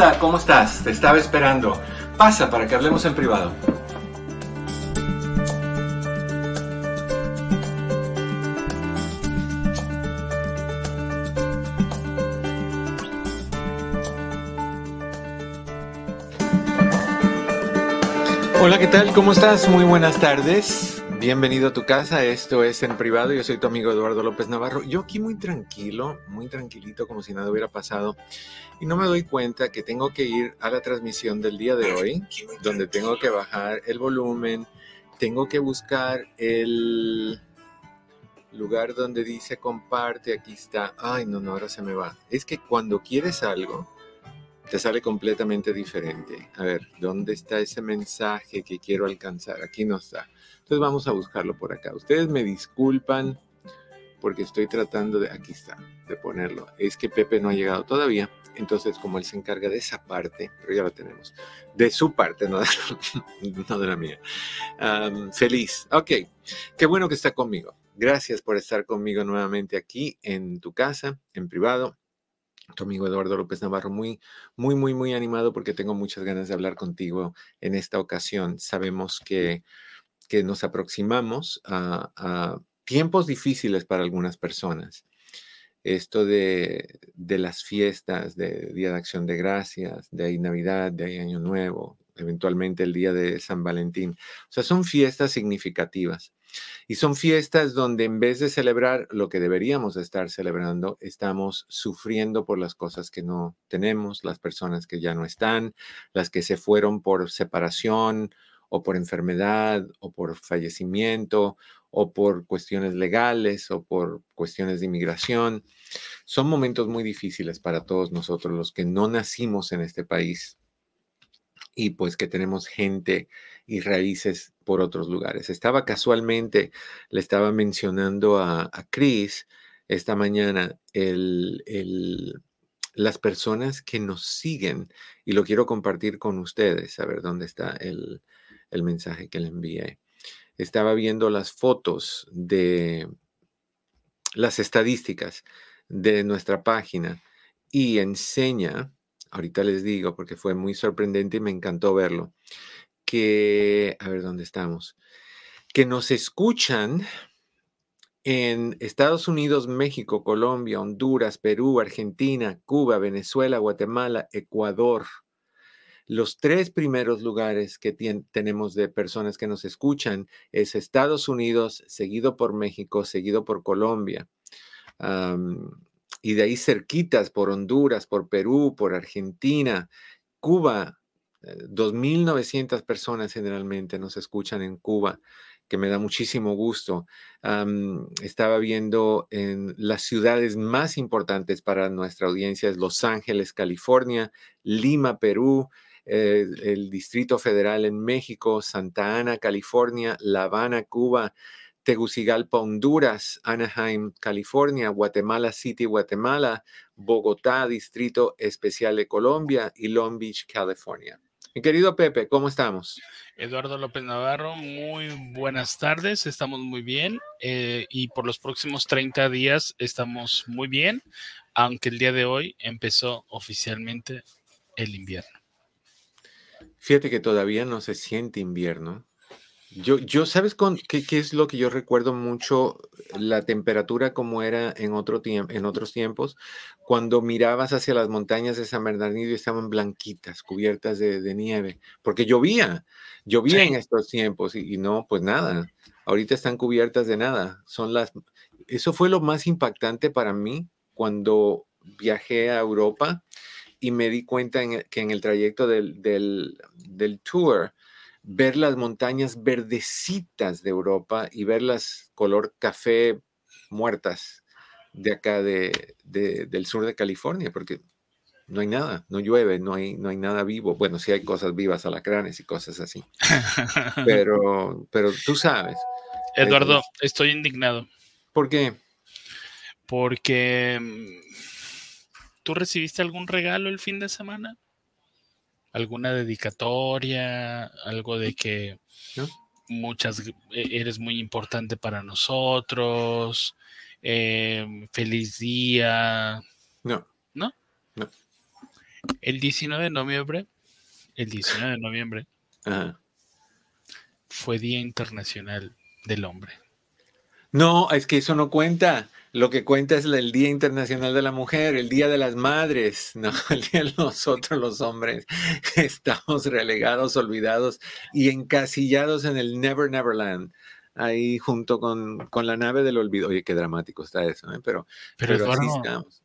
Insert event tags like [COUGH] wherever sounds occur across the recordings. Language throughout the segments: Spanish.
Hola, ¿cómo estás? Te estaba esperando. Pasa para que hablemos en privado. Hola, ¿qué tal? ¿Cómo estás? Muy buenas tardes. Bienvenido a tu casa. Esto es en privado. Yo soy tu amigo Eduardo López Navarro. Yo aquí muy tranquilo, muy tranquilito, como si nada hubiera pasado y no me doy cuenta que tengo que ir a la transmisión del día de hoy, donde tengo que bajar el volumen, tengo que buscar el lugar donde dice comparte, aquí está, ay no, no, ahora se me va. Es que cuando quieres algo, te sale completamente diferente. A ver, ¿dónde está ese mensaje que quiero alcanzar? Aquí no está. Entonces vamos a buscarlo por acá. Ustedes me disculpan porque estoy tratando de, aquí está, de ponerlo. Es que Pepe no ha llegado todavía. Entonces, como él se encarga de esa parte, pero ya la tenemos, de su parte, no de, la [LAUGHS] mía. feliz. Ok, qué bueno que está conmigo. Gracias por estar conmigo nuevamente aquí en tu casa, en privado. Tu amigo Eduardo López Navarro, muy, muy, muy, muy animado porque tengo muchas ganas de hablar contigo en esta ocasión. Sabemos que, que nos aproximamos a tiempos difíciles para algunas personas esto de, las fiestas, de Día de Acción de Gracias, de ahí Navidad, de ahí Año Nuevo, eventualmente el día de San Valentín. O sea, son fiestas significativas. Y son fiestas donde en vez de celebrar lo que deberíamos estar celebrando, estamos sufriendo por las cosas que no tenemos, las personas que ya no están, las que se fueron por separación o por enfermedad o por fallecimiento o por cuestiones legales o por cuestiones de inmigración. Son momentos muy difíciles para todos nosotros los que no nacimos en este país y pues que tenemos gente y raíces por otros lugares. Estaba casualmente, le estaba mencionando a, Chris esta mañana el, las personas que nos siguen y lo quiero compartir con ustedes, a ver dónde está el, el mensaje que le envié. Estaba viendo las fotos de las estadísticas de nuestra página y enseña, ahorita les digo porque fue muy sorprendente y me encantó verlo, que, a ver dónde estamos, que nos escuchan en Estados Unidos, México, Colombia, Honduras, Perú, Argentina, Cuba, Venezuela, Guatemala, Ecuador, los tres primeros lugares que tenemos de personas que nos escuchan es Estados Unidos, seguido por México, seguido por Colombia. y de ahí cerquitas por Honduras, por Perú, por Argentina, Cuba. 2.900 eh, personas generalmente nos escuchan en Cuba, que me da muchísimo gusto. estaba viendo en las ciudades más importantes para nuestra audiencia, es Los Ángeles, California, Lima, Perú, eh, el Distrito Federal en México, Santa Ana, California, La Habana, Cuba, Tegucigalpa, Honduras, Anaheim, California, Guatemala City, Guatemala, Bogotá, Distrito Especial de Colombia y Long Beach, California. Mi querido Pepe, ¿cómo estamos? Eduardo López Navarro, muy buenas tardes, estamos muy bien eh, y por los próximos 30 días estamos muy bien, aunque el día de hoy empezó oficialmente el invierno. Fíjate que todavía no se siente invierno. Yo, yo ¿sabes con, qué, qué, es lo que yo recuerdo mucho? La temperatura como era en, otro tiempo, en otros tiempos, cuando mirabas hacia las montañas de San Bernardino y estaban blanquitas, cubiertas de, nieve, porque llovía, llovía en estos tiempos y, y, no, pues nada, ahorita están cubiertas de nada. Son las, eso fue lo más impactante para mí cuando viajé a Europa y me di cuenta que en el trayecto del, del, tour, ver las montañas verdecitas de Europa y verlas color café muertas de acá de, del sur de California, porque no hay nada, no llueve, no hay, no hay nada vivo. Bueno, sí hay cosas vivas, alacranes y cosas así. Pero, pero tú sabes. Eduardo, estoy indignado. ¿Por qué? Porque mm, tú recibiste algún regalo el fin de semana, alguna dedicatoria, algo de que muchas e, eres muy importante para nosotros, em, feliz día. No. ¿No? No. El 19 de noviembre, el 19 de noviembre, fue Día Internacional del Hombre. No, es que eso no cuenta. Lo que cuenta es el Día Internacional de la Mujer, el Día de las Madres, no [LAUGHS] el día de nosotros los hombres. [LAUGHS] Estamos relegados, olvidados y encasillados en el Never Neverland, ahí junto con, con la nave del olvido. Oye, qué dramático está eso, ¿eh? pero, pero, así estamos.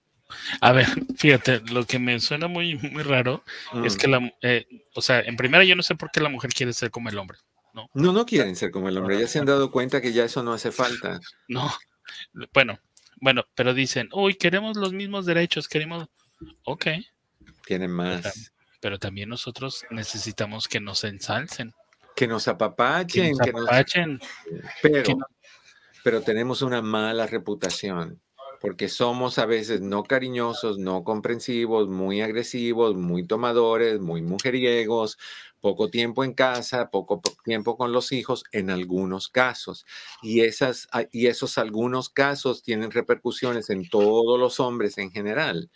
A ver, [LAUGHS] fíjate, lo que me suena muy, muy raro es que mm. la, eh, o sea, en primera yo no sé por qué la mujer quiere ser como el hombre. No, no, no quieren ser como el hombre. Ya se han dado cuenta que ya eso no hace [LAUGHS] falta. No, bueno, bueno, pero dicen, uy, queremos los mismos derechos, queremos, ok. Tienen más. Pero, también nosotros necesitamos que nos ensalcen. Que nos apapachen. Que nos apapachen. Pero, pero tenemos una mala reputación porque somos a veces no cariñosos, no comprensivos, muy agresivos, muy tomadores, muy mujeriegos, poco tiempo en casa, poco tiempo con los hijos en algunos casos. Y, esas, y esos algunos casos tienen repercusiones en todos los hombres en general.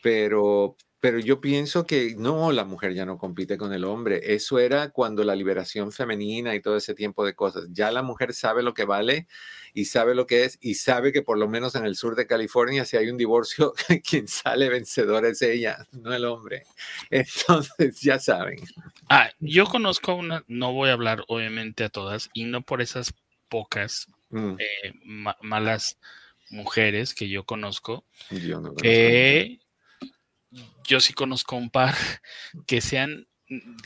Pero, pero yo pienso que no, la mujer ya no compite con el hombre. Eso era cuando la liberación femenina y todo ese tiempo de cosas. Ya la mujer sabe lo que vale y sabe lo que es y sabe que por lo menos en el sur de California si hay un divorcio, [LAUGHS] quien sale vencedor es ella, no el hombre. Entonces ya saben. Ah, yo conozco una, no voy a hablar obviamente a todas y no por esas pocas mm. eh, malas mujeres que yo conozco, yo no que yo sí conozco un par [LAUGHS] que se han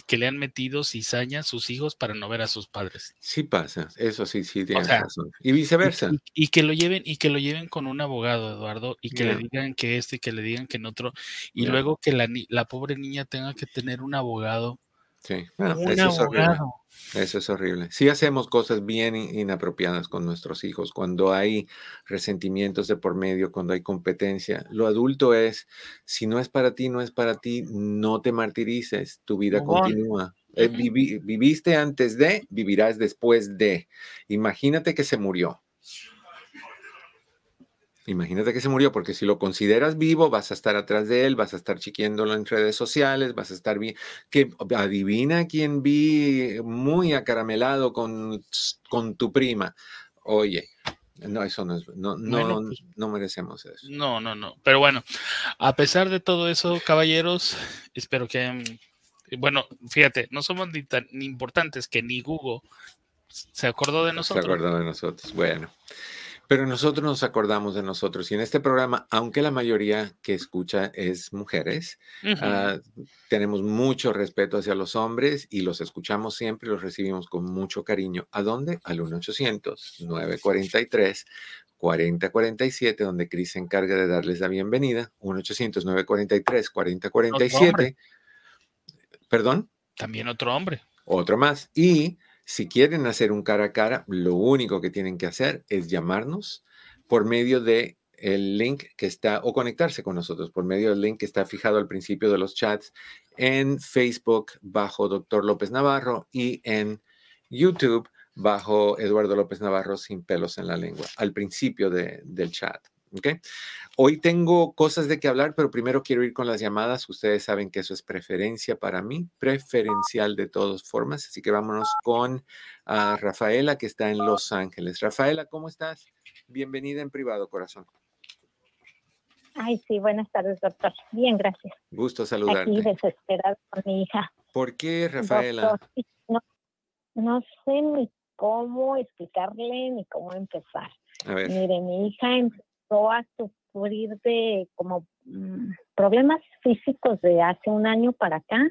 que le han metido cizaña a sus hijos para no ver a sus padres. Sí pasa, eso sí, sí tienes razón. Y viceversa. Y, que lo lleven, y que lo lleven con un abogado, Eduardo, y que le digan que este y que le digan que en otro, y luego que la, la pobre niña tenga que tener un abogado Sí, eso, es horrible. eso es horrible. Sí hacemos cosas bien inapropiadas con nuestros hijos, cuando hay resentimientos de por medio, cuando hay competencia. Lo adulto es, si no es para ti, no es para ti, no te martirices, tu vida continúa. Eh, viviste antes de, vivirás después de. Imagínate que se murió. Imagínate que se murió, porque si lo consideras vivo, vas a estar atrás de él, vas a estar chiquiéndolo en redes sociales, vas a estar bien. Que adivina quién vi muy acaramelado con, con tu prima. Oye, no, eso no es, no, no, pues no merecemos eso. No, no, no. Pero bueno, a pesar de todo eso, caballeros, espero que, bueno, fíjate, no somos ni tan importantes que ni Google se acordó de nosotros. Se acordó de nosotros. Bueno. Pero nosotros nos acordamos de nosotros y en este programa, aunque la mayoría que escucha es mujeres, ah, tenemos mucho respeto hacia los hombres y los escuchamos siempre, los recibimos con mucho cariño. ¿A dónde? Al 1-800-943-4047, donde Cris se encarga de darles la bienvenida. 1-800-943-4047. ¿Perdón? También otro hombre. Otro más. Y si quieren hacer un cara a cara, lo único que tienen que hacer es llamarnos por medio de el link que está, o conectarse con nosotros por medio del link que está fijado al principio de los chats en Facebook bajo Dr. López Navarro y en YouTube bajo Eduardo López Navarro sin pelos en la lengua, al principio del chat. ¿Okay? Hoy tengo cosas de qué hablar, pero primero quiero ir con las llamadas. Ustedes saben que eso es preferencia para mí, preferencial de todas formas. Así que vámonos con ah, Rafaela, que está en Los Ángeles. Rafaela, ¿cómo estás? Bienvenida en privado, corazón. Ay, sí, buenas tardes, doctor. Bien, gracias. Gusto saludarte. Aquí desesperada con mi hija. ¿Por qué, Rafaela? no, no sé ni cómo explicarle ni cómo empezar. A ver. Mire, mi hija empezó a sufrir de como mm, problemas físicos de hace un año para acá.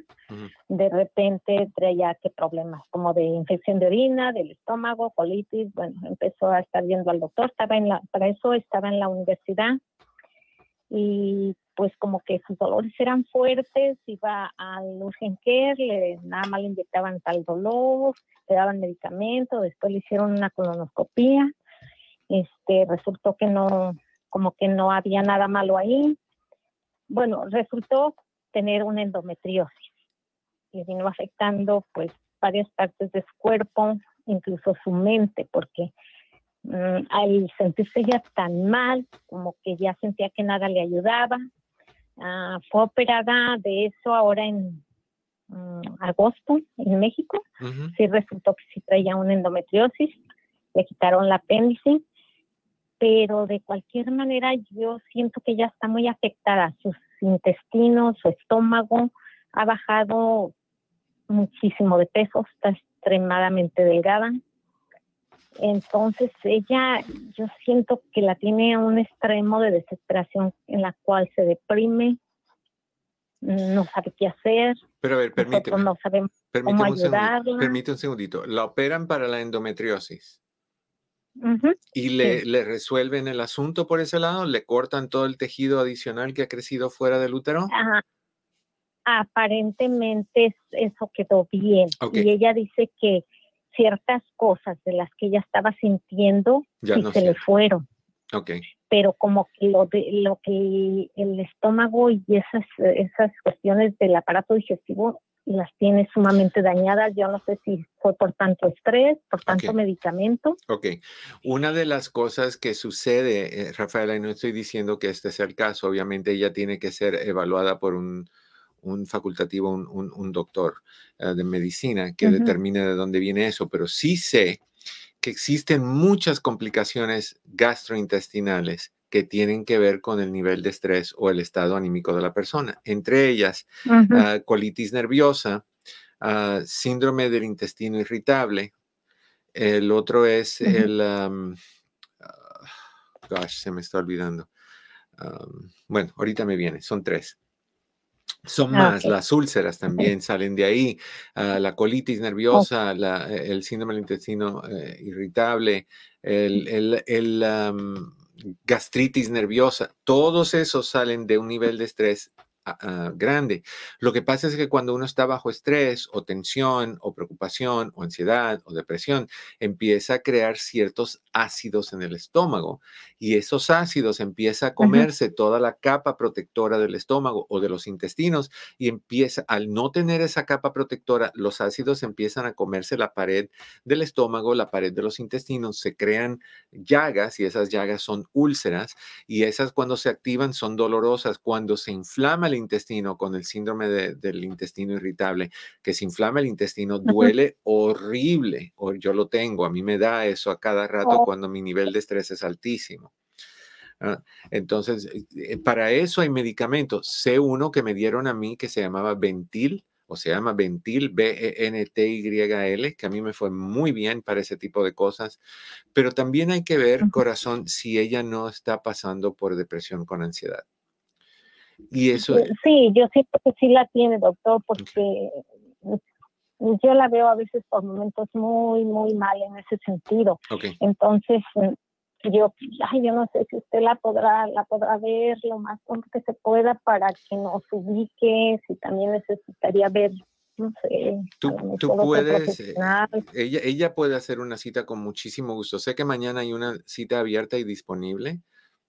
De repente traía que problemas como de infección de orina, del estómago, colitis. Bueno, empezó a estar viendo al doctor. Estaba en la, para eso estaba en la universidad y pues como que sus dolores eran fuertes, iba al urgent care, le, nada más le inyectaban tal dolor, le daban medicamento, después le hicieron una colonoscopía, este, resultó que no, como que no había nada malo ahí. Bueno, resultó tener una endometriosis. Le vino afectando pues varias partes de su cuerpo, incluso su mente, porque mm, al sentirse ya tan mal, como que ya sentía que nada le ayudaba, ah, fue operada de eso ahora en mm, agosto en México. Sí resultó que sí traía una endometriosis, le quitaron la apéndice, pero de cualquier manera yo siento que ya está muy afectada. Sus intestinos, su estómago ha bajado muchísimo de peso, está extremadamente delgada. Entonces ella, yo siento que la tiene a un extremo de desesperación en la cual se deprime, no sabe qué hacer. Pero a ver, permíteme. No sabemos cómo ayudarla. permíteme un segundito. La operan para la endometriosis. ¿Y le, le, resuelven el asunto por ese lado? ¿Le cortan todo el tejido adicional que ha crecido fuera del útero? Aparentemente eso quedó bien. Y ella dice que ciertas cosas de las que ella estaba sintiendo se le fueron. Pero como que lo, de, lo que el estómago y esas, esas cuestiones del aparato digestivo las tiene sumamente dañadas. Yo no sé si fue por tanto estrés, por tanto medicamento. Ok. Una de las cosas que sucede, eh, Rafaela, y no estoy diciendo que este sea el caso, obviamente ella tiene que ser evaluada por un, un facultativo, un, un, doctor eh, de medicina que determine de dónde viene eso, pero sí sé que existen muchas complicaciones gastrointestinales que tienen que ver con el nivel de estrés o el estado anímico de la persona. Entre ellas, ah, colitis nerviosa, ah, síndrome del intestino irritable. El otro es el... Ah, gosh, se me está olvidando. bueno, ahorita me viene, son tres. Son más, las úlceras también salen de ahí, la colitis nerviosa, el síndrome del intestino eh, irritable, el, el, gastritis nerviosa, todos esos salen de un nivel de estrés Ah, grande. Lo que pasa es que cuando uno está bajo estrés o tensión o preocupación o ansiedad o depresión, empieza a crear ciertos ácidos en el estómago y esos ácidos empieza a comerse toda la capa protectora del estómago o de los intestinos y empieza, al no tener esa capa protectora, los ácidos empiezan a comerse la pared del estómago, la pared de los intestinos, se crean llagas y esas llagas son úlceras y esas cuando se activan son dolorosas. Cuando se inflama el intestino con el síndrome del intestino irritable, que se inflama el intestino, duele horrible. O yo lo tengo, a mí me da eso a cada rato oh. cuando mi nivel de estrés es altísimo. Entonces, eh, eh, para eso hay medicamentos. Sé uno que me dieron a mí que se llamaba Ventil, o se llama Ventil, B-E-N-T-Y-L, que a mí me fue muy bien para ese tipo de cosas. Pero también hay que ver, corazón, si ella no está pasando por depresión con ansiedad. Y eso... Sí, yo siento que sí la tiene, doctor, porque yo la veo a veces por momentos muy, muy mal en ese sentido. Entonces, yo, ay, yo no sé si usted la podrá, la podrá ver lo más pronto que se pueda para que nos ubique, si también necesitaría ver no sé. Tú, tú puedes, eh, ella, ella puede hacer una cita con muchísimo gusto. Sé que mañana hay una cita abierta y disponible.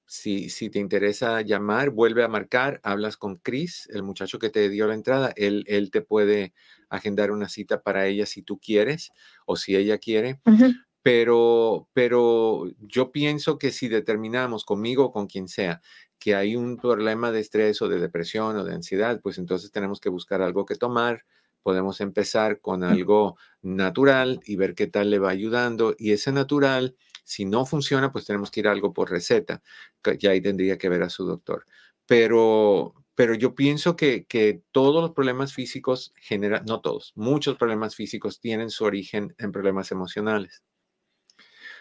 Si, si, te interesa llamar, vuelve a marcar, hablas con Chris, el muchacho que te dio la entrada, él, él te puede agendar una cita para ella si tú quieres o si ella quiere. Pero, pero yo pienso que si determinamos conmigo o con quien sea que hay un problema de estrés o de depresión o de ansiedad, pues entonces tenemos que buscar algo que tomar. Podemos empezar con algo natural y ver qué tal le va ayudando. Y ese natural si no funciona, pues tenemos que ir a algo por receta, ya ahí tendría que ver a su doctor. Pero, pero yo pienso que, que todos los problemas físicos generan, no todos, muchos problemas físicos tienen su origen en problemas emocionales.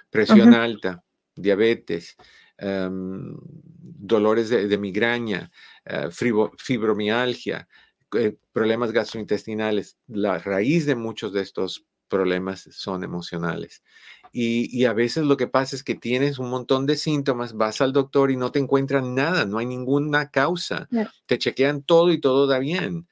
Presión alta, diabetes, em, dolores de, migraña, eh, fibromialgia, eh, problemas gastrointestinales. La raíz de muchos de estos problemas son emocionales. Y, a veces lo que pasa es que tienes un montón de síntomas, vas al doctor y no te encuentran nada, no hay ninguna causa. Te chequean todo y todo da bien.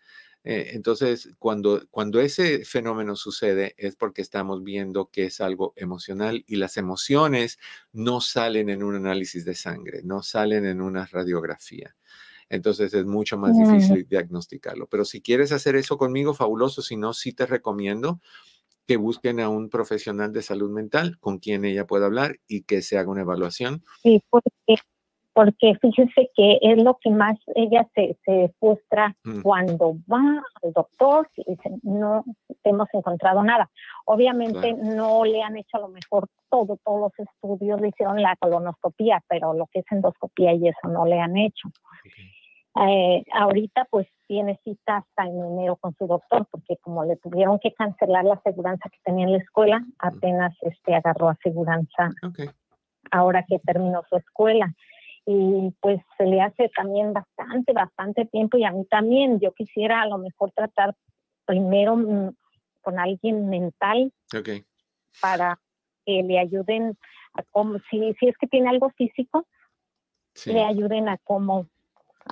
Eh, entonces, cuando, cuando ese fenómeno sucede es porque estamos viendo que es algo emocional y las emociones no salen en un análisis de sangre, no salen en una radiografía. Entonces es mucho más difícil diagnosticarlo. Pero si quieres hacer eso conmigo, fabuloso. Si no, sí te recomiendo que busquen a un profesional de salud mental con quien ella pueda hablar y que se haga una evaluación. Sí, porque, porque fíjese que es lo que más ella se, se frustra mm. cuando va al doctor y dice, no hemos encontrado nada. Obviamente no le han hecho a lo mejor todo, todos los estudios, le hicieron la colonoscopía, pero lo que es endoscopía y eso no le han hecho. Eh, ahorita pues tiene cita hasta en enero con su doctor porque como le tuvieron que cancelar la aseguranza que tenía en la escuela, apenas este agarró aseguranza ahora que terminó su escuela. Y pues se le hace también bastante, bastante tiempo y a mí también yo quisiera a lo mejor tratar primero mm, con alguien mental para que le ayuden a cómo, si, si es que tiene algo físico, le ayuden a cómo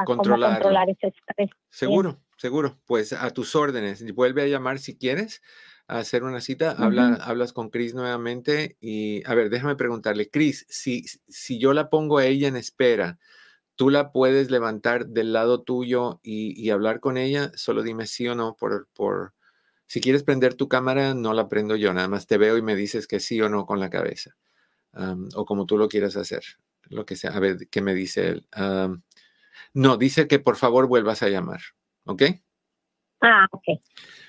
controlar, ese estrés. Seguro, seguro. Pues a tus órdenes. Vuelve a llamar si quieres a hacer una cita. Habla, hablas con Cris nuevamente y, a ver, déjame preguntarle, Cris, si, si yo la pongo a ella en espera, ¿tú la puedes levantar del lado tuyo y, hablar con ella? Solo dime sí o no por, por, si quieres prender tu cámara, no la prendo yo, nada más te veo y me dices que sí o no con la cabeza. o como tú lo quieras hacer, lo que sea. A ver, ¿qué me dice él? No, dice que por favor vuelvas a llamar, ¿ok? Ah, ok.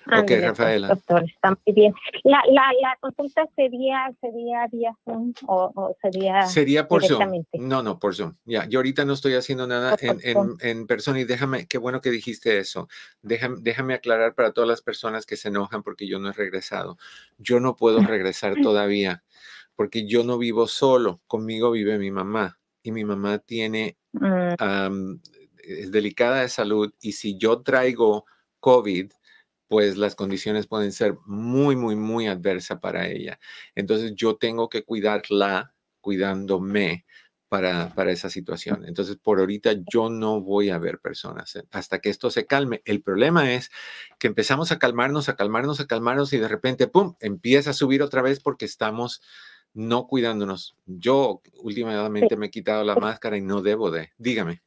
Ok, Rafaela. Doctor, está muy bien. La, la, la consulta sería, sería vía Zoom o, sería. Sería por Zoom. No, no, por Zoom. Ya, yo ahorita no estoy haciendo nada en, en, en, persona y déjame, qué bueno que dijiste eso. Déjame, déjame aclarar para todas las personas que se enojan porque yo no he regresado. Yo no puedo [LAUGHS] regresar todavía porque yo no vivo solo. Conmigo vive mi mamá y mi mamá tiene Mm. es delicada de salud y si yo traigo COVID, pues las condiciones pueden ser muy, muy, muy adversas para ella. Entonces yo tengo que cuidarla cuidándome para, para esa situación. Entonces, por ahorita yo no voy a ver personas eh, hasta que esto se calme. El problema es que empezamos a calmarnos, a calmarnos, a calmarnos y de repente, ¡pum!, empieza a subir otra vez porque estamos no cuidándonos. Yo últimamente me he quitado la máscara y no debo de. Dígame.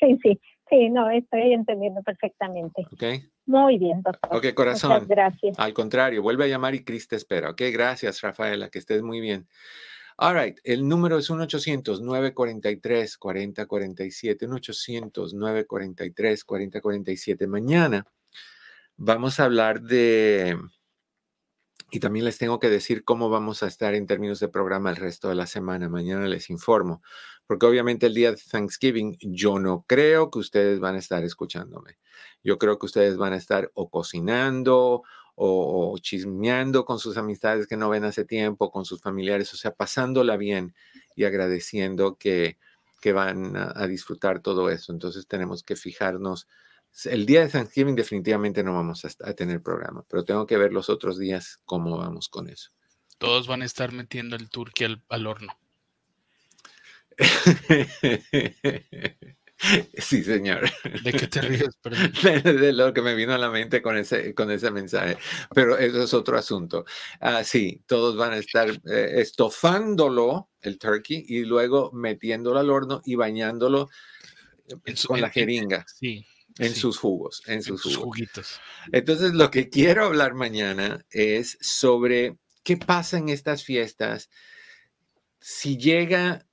Sí, sí, sí, no, estoy entendiendo perfectamente. Ok. Muy bien, doctor. Ok, corazón. gracias. Al contrario, vuelve a llamar y Cris te espera. Ok, gracias, Rafaela, que estés muy bien. All right, el número es 1-800-943-4047. 1-800-943-4047. Mañana vamos a hablar de y también les tengo que decir cómo vamos a estar en términos de programa el resto de la semana. Mañana les informo, porque obviamente el día de Thanksgiving yo no creo que ustedes van a estar escuchándome. Yo creo que ustedes van a estar o cocinando o, chismeando con sus amistades que no ven hace tiempo, con sus familiares, o sea, pasándola bien y agradeciendo que, que van a disfrutar todo eso. Entonces tenemos que fijarnos el día de Thanksgiving definitivamente no vamos a, tener programa, pero tengo que ver los otros días cómo vamos con eso. Todos van a estar metiendo el turkey al, horno. [LAUGHS] [LAUGHS] Sí, señor. ¿De qué te ríes? [LAUGHS] De, lo que me vino a la mente con ese, con ese mensaje. Pero eso es otro asunto. Ah, sí, todos van a estar eh, estofándolo, el turkey, y luego metiéndolo al horno y bañándolo con la jeringa. Sí, en sus jugos, en sus, juguitos. Entonces, lo que quiero hablar mañana es sobre qué pasa en estas fiestas si llega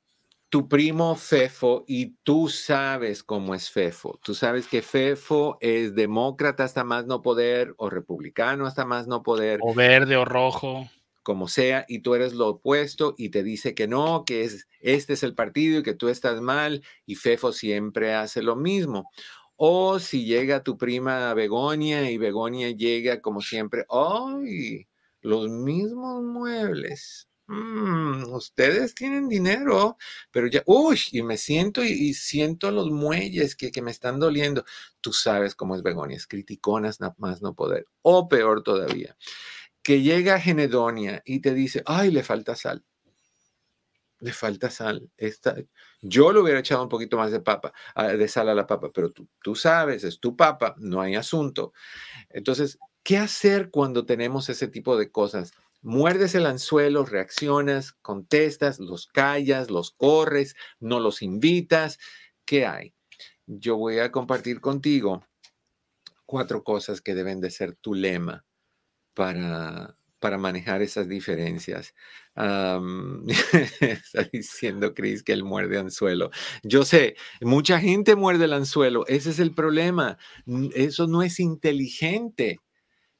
tu primo Fefo y tú sabes cómo es Fefo. Tú sabes que Fefo es demócrata hasta más no poder o republicano hasta más no poder. O verde o rojo. Como sea, y tú eres lo opuesto y te dice que no, que es, este es el partido y que tú estás mal, y Fefo siempre hace lo mismo. O si llega tu prima Begonia y Begonia llega como siempre, ¡ay! Los mismos muebles. Mm, ustedes tienen dinero, pero ya, uy, y me siento y, siento los muelles que, que, me están doliendo. Tú sabes cómo es Begonia, es criticonas, nada más no poder. O peor todavía, que llega Genedonia y te dice, ay, le falta sal. Le falta sal. Esta, yo le hubiera echado un poquito más de papa, ah, de sal a la papa, pero tú, tú sabes, es tu papa, no hay asunto. Entonces, ¿qué hacer cuando tenemos ese tipo de cosas? Muerdes el anzuelo, reaccionas, contestas, los callas, los corres, no los invitas. ¿Qué hay? Yo voy a compartir contigo cuatro cosas que deben de ser tu lema para, para manejar esas diferencias. [LAUGHS] está diciendo Chris que él muerde anzuelo. Yo sé, mucha gente muerde el anzuelo. Ese es el problema. Eso no es inteligente.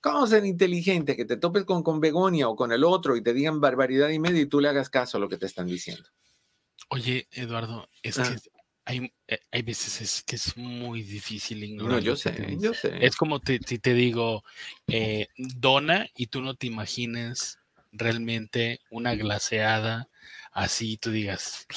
¿Cómo ser inteligente? Que te topes con, con Begonia o con el otro y te digan barbaridad y media y tú le hagas caso a lo que te están diciendo. Oye, Eduardo, es que hay, eh, hay, veces que es muy difícil ignorar. No, yo sé, yo sé. Es como si te, digo, eh, dona y tú no te imagines realmente una glaseada así, tú digas.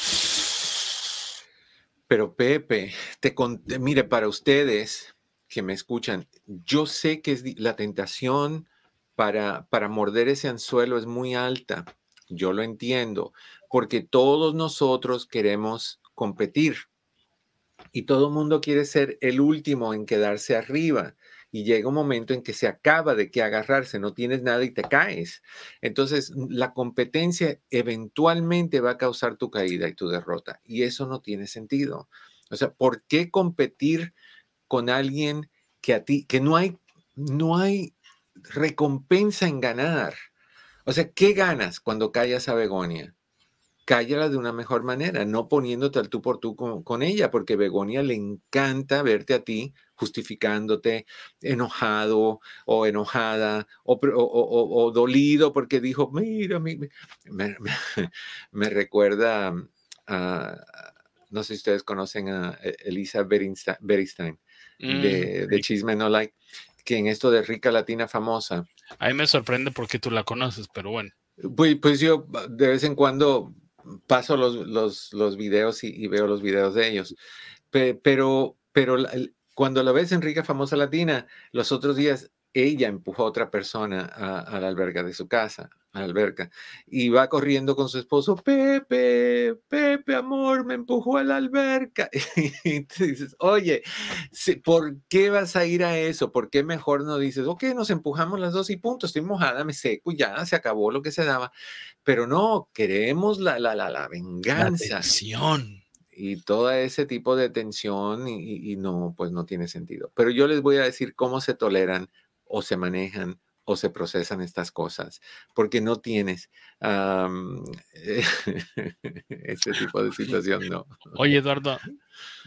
Pero Pepe, te mire, para ustedes, que me escuchan, yo sé que es la tentación para, para morder ese anzuelo es muy alta. Yo lo entiendo, porque todos nosotros queremos competir y todo el mundo quiere ser el último en quedarse arriba. Y llega un momento en que se acaba de que agarrarse, no tienes nada y te caes. Entonces, la competencia eventualmente va a causar tu caída y tu derrota. Y eso no tiene sentido. O sea, ¿por qué competir con alguien que a ti, que no hay, no hay recompensa en ganar. O sea, ¿qué ganas cuando callas a Begonia? Cállala de una mejor manera, no poniéndote al tú por tú con, ella, porque Begonia le encanta verte a ti justificándote, enojado o enojada o, dolido porque dijo, mira, me, [LAUGHS] me, recuerda a, no sé si ustedes conocen a e, Elisa Beristain Mm, de, Chisme No Like, que en esto de rica latina famosa. A mí me sorprende porque tú la conoces, pero bueno. Pues, pues yo de vez en cuando paso los, los, los videos y, veo los videos de ellos. pero, pero cuando la ves en Rica Famosa Latina, los otros días ella empujó a otra persona a, la alberga de su casa, a la alberca, y va corriendo con su esposo, Pepe, Pepe, amor, me empujó a la alberca. [LAUGHS] Y tú dices, oye, ¿por qué vas a ir a eso? ¿Por qué mejor no dices, ok, nos empujamos las dos y punto, estoy mojada, me seco, ya se acabó lo que se daba? Pero no, queremos la, la, la, la venganza. La y todo ese tipo de tensión y, y, no, pues no tiene sentido. Pero yo les voy a decir cómo se toleran o se manejan o se procesan estas cosas, porque no tienes [LAUGHS] este tipo de situación, no. Oye, Eduardo,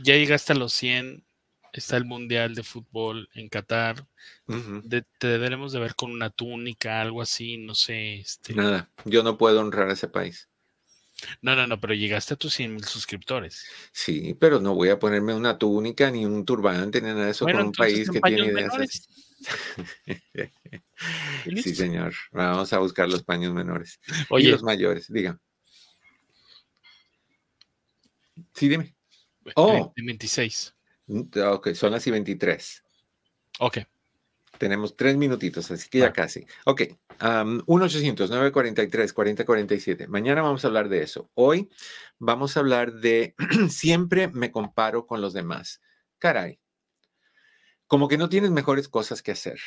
ya llegaste a los 100, está el Mundial de Fútbol en Qatar, te deberemos de ver con una túnica, algo así, no sé. Este... Nada, yo no puedo honrar a ese país. No, no, no, pero llegaste a tus 100 mil suscriptores. Sí, pero no voy a ponerme una túnica, ni un turbante, ni nada de eso con un país que tiene ideas así. [LAUGHS] sí, señor. Vamos a buscar los paños menores. Oye, y los mayores, diga. Sí, dime. Oh. 26. Mm, ok, son las y 23. Ok. Tenemos tres minutitos, así que ya casi. Ok, 1-800-943-4047. Mañana vamos a hablar de eso. Hoy vamos a hablar de [CLEARS THROAT] siempre me comparo con los demás. Caray, como que no tienes mejores cosas que hacer.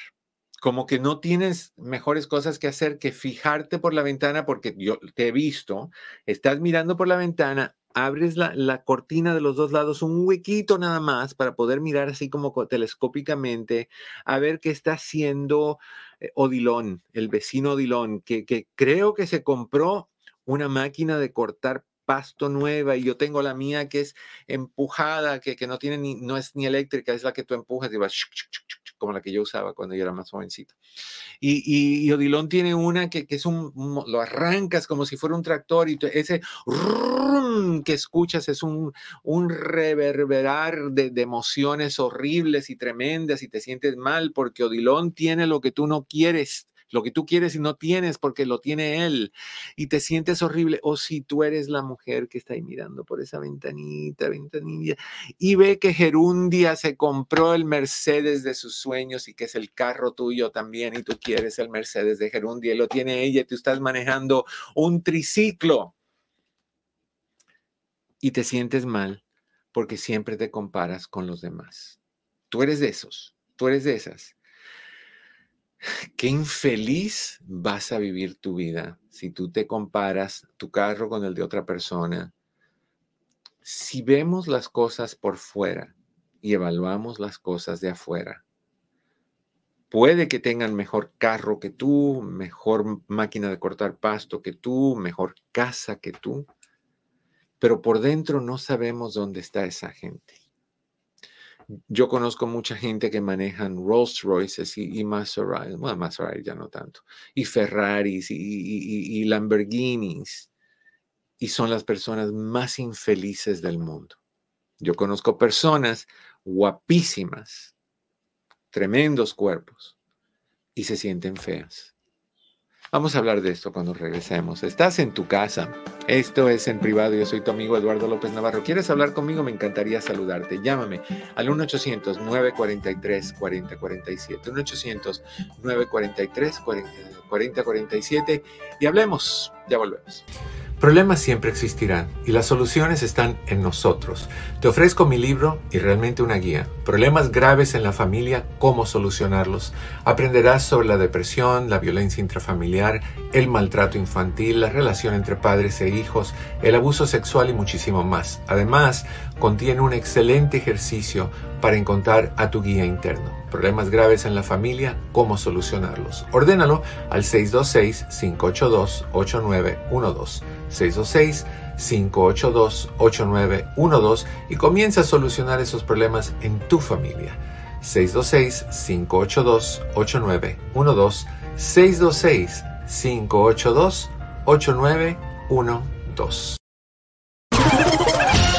Como que no tienes mejores cosas que hacer que fijarte por la ventana, porque yo te he visto, estás mirando por la ventana, abres la, cortina de los dos lados, un huequito nada más para poder mirar así como telescópicamente a ver qué está haciendo eh, Odilón, el vecino Odilón, que, que creo que se compró una máquina de cortar pasto nueva y yo tengo la mía que es empujada, que, que no tiene ni, no es ni eléctrica, es la que tú empujas y va como la que yo usaba cuando yo era más jovencito. Y, y, Odilon tiene una que, que, es un, lo arrancas como si fuera un tractor y ese que escuchas es un, un reverberar de, de, emociones horribles y tremendas y te sientes mal porque Odilon tiene lo que tú no quieres lo que tú quieres y no tienes porque lo tiene él y te sientes horrible. O si tú eres la mujer que está ahí mirando por esa ventanita, ventanilla y ve que Gerundia se compró el Mercedes de sus sueños y que es el carro tuyo también y tú quieres el Mercedes de Gerundia y lo tiene ella y tú estás manejando un triciclo y te sientes mal porque siempre te comparas con los demás. Tú eres de esos, tú eres de esas. Qué infeliz vas a vivir tu vida si tú te comparas tu carro con el de otra persona. Si vemos las cosas por fuera y evaluamos las cosas de afuera, puede que tengan mejor carro que tú, mejor máquina de cortar pasto que tú, mejor casa que tú, pero por dentro no sabemos dónde está esa gente. Yo conozco mucha gente que manejan Rolls Royces y, y Maserati, bueno, Maserati ya no tanto, y Ferraris y, y Lamborghinis, y son las personas más infelices del mundo. Yo conozco personas guapísimas, tremendos cuerpos, y se sienten feas. Vamos a hablar de esto cuando regresemos. Estás en tu casa. Esto es en privado. Yo soy tu amigo Eduardo López Navarro. ¿Quieres hablar conmigo? Me encantaría saludarte. Llámame al 1-800-943-4047. 1-800-943-4047 y hablemos. Ya volvemos. Problemas siempre existirán y las soluciones están en nosotros. Te ofrezco mi libro y realmente una guía. Problemas graves en la familia, cómo solucionarlos. Aprenderás sobre la depresión, la violencia intrafamiliar, el maltrato infantil, la relación entre padres e hijos, el abuso sexual y muchísimo más. Además, contiene un excelente ejercicio para encontrar a tu guía interno. Problemas graves en la familia, cómo solucionarlos. Ordénalo al 626-582-8912. 626-582-8912 y comienza a solucionar esos problemas en tu familia. 626-582-8912. 626-582-8912.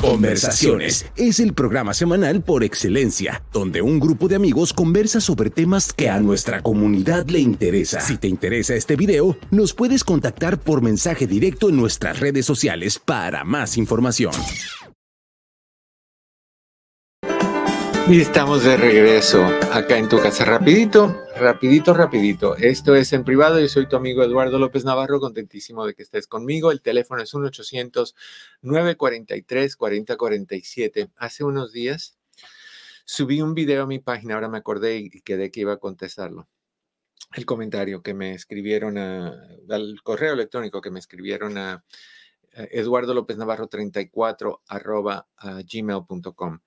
Conversaciones es el programa semanal por excelencia, donde un grupo de amigos conversa sobre temas que a nuestra comunidad le interesa. Si te interesa este video, nos puedes contactar por mensaje directo en nuestras redes sociales para más información. Y estamos de regreso acá en tu casa. Rapidito, rapidito, rapidito. Esto es en privado. Yo soy tu amigo Eduardo López Navarro, contentísimo de que estés conmigo. El teléfono es 1-800-943-4047. Hace unos días subí un video a mi página, ahora me acordé y quedé que iba a contestarlo. El comentario que me escribieron al correo electrónico que me escribieron a, Eduardo López Navarro 34 arroba gmail.com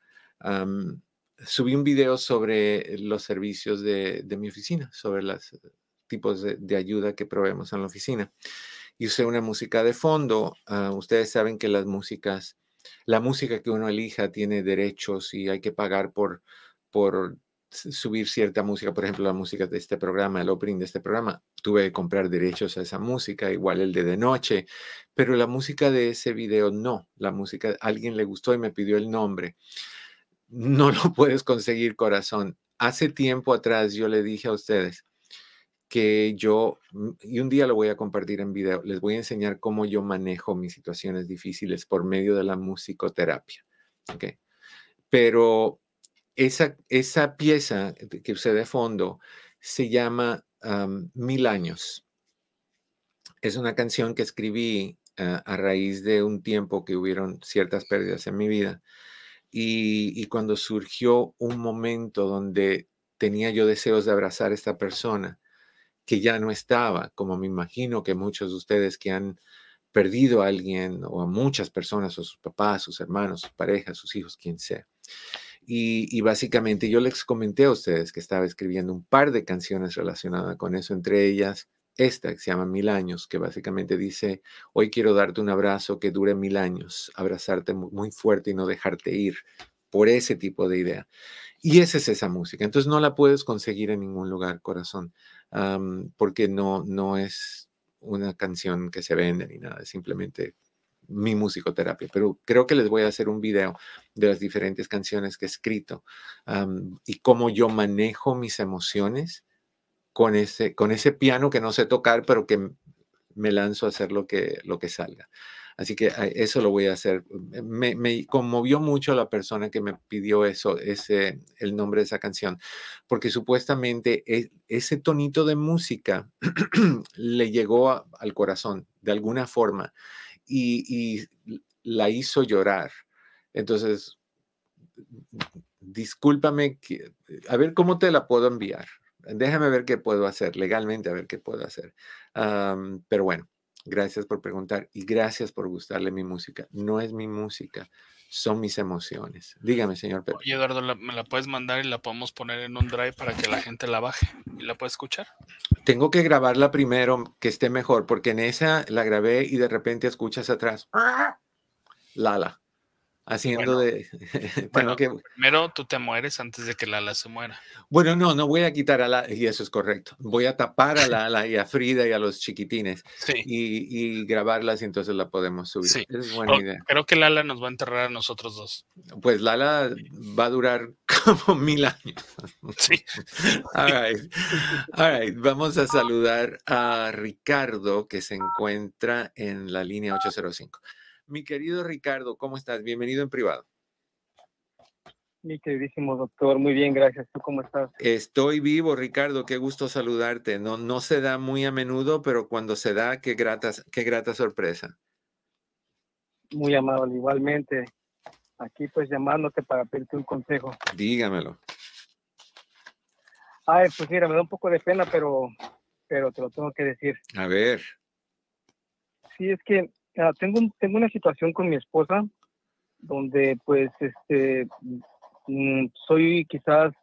subí un video sobre los servicios de, mi oficina, sobre los tipos de, ayuda que proveemos en la oficina. Y usé una música de fondo. Ah, ustedes saben que las músicas, la música que uno elija tiene derechos y hay que pagar por, por subir cierta música, por ejemplo, la música de este programa, el opening de este programa, tuve que comprar derechos a esa música, igual el de de noche, pero la música de ese video no, la música, alguien le gustó y me pidió el nombre no lo puedes conseguir, corazón. Hace tiempo atrás yo le dije a ustedes que yo, mm, y un día lo voy a compartir en video, les voy a enseñar cómo yo manejo mis situaciones difíciles por medio de la musicoterapia. ¿okay? Pero esa, esa pieza que usé de fondo se llama Mil años. Es una canción que escribí ah, a raíz de un tiempo que hubieron ciertas pérdidas en mi vida y, cuando surgió un momento donde tenía yo deseos de abrazar a esta persona que ya no estaba, como me imagino que muchos de ustedes que han perdido a alguien o a muchas personas, o sus papás, sus hermanos, sus parejas, sus hijos, quien sea. Y, y, básicamente yo les comenté a ustedes que estaba escribiendo un par de canciones relacionadas con eso, entre ellas esta que se llama Mil años, que básicamente dice, hoy quiero darte un abrazo que dure mil años, abrazarte muy fuerte y no dejarte ir, por ese tipo de idea. Y esa es esa música. Entonces no la puedes conseguir en ningún lugar, corazón, porque no, no es una canción que se vende ni nada, es simplemente mi musicoterapia. Pero creo que les voy a hacer un video de las diferentes canciones que he escrito y cómo yo manejo mis emociones con ese, con ese piano que no sé tocar, pero que me lanzo a hacer lo que, lo que salga. Así que eso lo voy a hacer. Me, conmovió mucho la persona que me pidió eso, ese, el nombre de esa canción, porque supuestamente e, ese tonito de música [CLEARS THROAT] le llegó al corazón de alguna forma y, la hizo llorar. Entonces, discúlpame, a ver cómo te la puedo enviar. Déjame ver qué puedo hacer legalmente, a ver qué puedo hacer. pero bueno, Gracias por preguntar y gracias por gustarle mi música. No es mi música, son mis emociones. Dígame, señor Pedro. Oye, Eduardo, ¿me la puedes mandar y la podemos poner en un drive para que la gente la baje y la pueda escuchar? Tengo que grabarla primero, que esté mejor, porque en esa la grabé y de repente escuchas atrás. Lala haciendo de... [LAUGHS] bueno, que... primero tú te mueres antes de que Lala se muera. Bueno, no, no voy a quitar a la... Y eso es correcto. Voy a tapar a Lala y a Frida y a los chiquitines. [LAUGHS] Sí. Y, y grabarlas y entonces la podemos subir. Sí. Es buena idea. Creo que Lala nos va a enterrar a nosotros dos. Pues Lala va a durar [LAUGHS] como mil años. Sí. All right. All right. Vamos a saludar a Ricardo que se encuentra en la línea 805. Mi querido Ricardo, ¿cómo estás? Bienvenido en privado. Mi queridísimo doctor, muy bien, gracias. ¿Tú cómo estás? Estoy vivo, Ricardo, qué gusto saludarte. No, no se da muy a menudo, pero cuando se da, qué grata, qué grata sorpresa. Muy amable, igualmente. Aquí pues llamándote para pedirte un consejo. Dígamelo. Ay, pues mira, me da un poco de pena, pero, pero te lo tengo que decir. A ver. Sí, es que Ah, tengo, tengo una situación con mi esposa donde pues este mm, soy quizás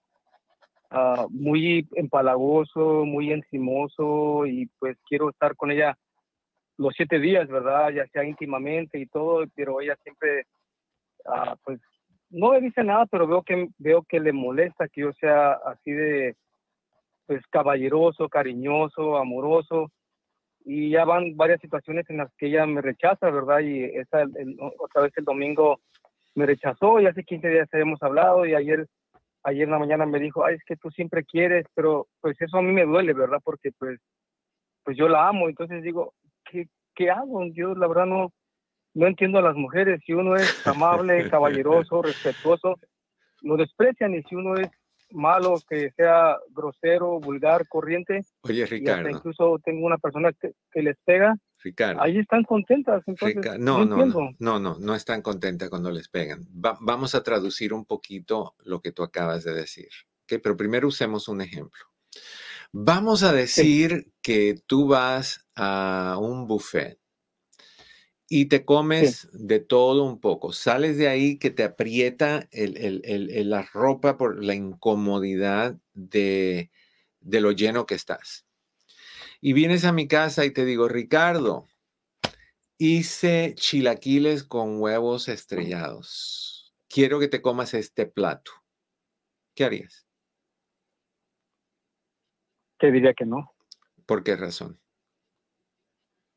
ah, muy empalagoso, muy encimoso y pues quiero estar con ella los siete días, ¿verdad? Ya sea íntimamente y todo, pero ella siempre, ah, pues, no me dice nada, pero veo que, veo que le molesta que yo sea así de, pues, caballeroso, cariñoso, amoroso y ya van varias situaciones en las que ella me rechaza, ¿verdad? Y esa, otra vez el domingo me rechazó y hace 15 días hemos hablado y ayer, ayer en la mañana me dijo, ay, es que tú siempre quieres, pero pues eso a mí me duele, ¿verdad? Porque pues, pues yo la amo, entonces digo, ¿qué, qué hago? Yo la verdad no, no entiendo a las mujeres, si uno es amable, [LAUGHS] caballeroso, respetuoso, lo desprecian y si uno es malo, que sea grosero, vulgar, corriente. Oye, Ricardo. incluso tengo una persona que, les pega. Ricardo. Ahí están contentas. Entonces, no, no, no, no, no, no, están contentas cuando les pegan. vamos a traducir un poquito lo que tú acabas de decir. Pero primero usemos un ejemplo. Vamos a decir que tú vas a un buffet y te comes de todo un poco. Sales de ahí que te aprieta la ropa por la incomodidad de, de lo lleno que estás. Y vienes a mi casa y te digo, Ricardo, hice chilaquiles con huevos estrellados. Quiero que te comas este plato. ¿Qué harías? Te diría que no. ¿Por qué razón?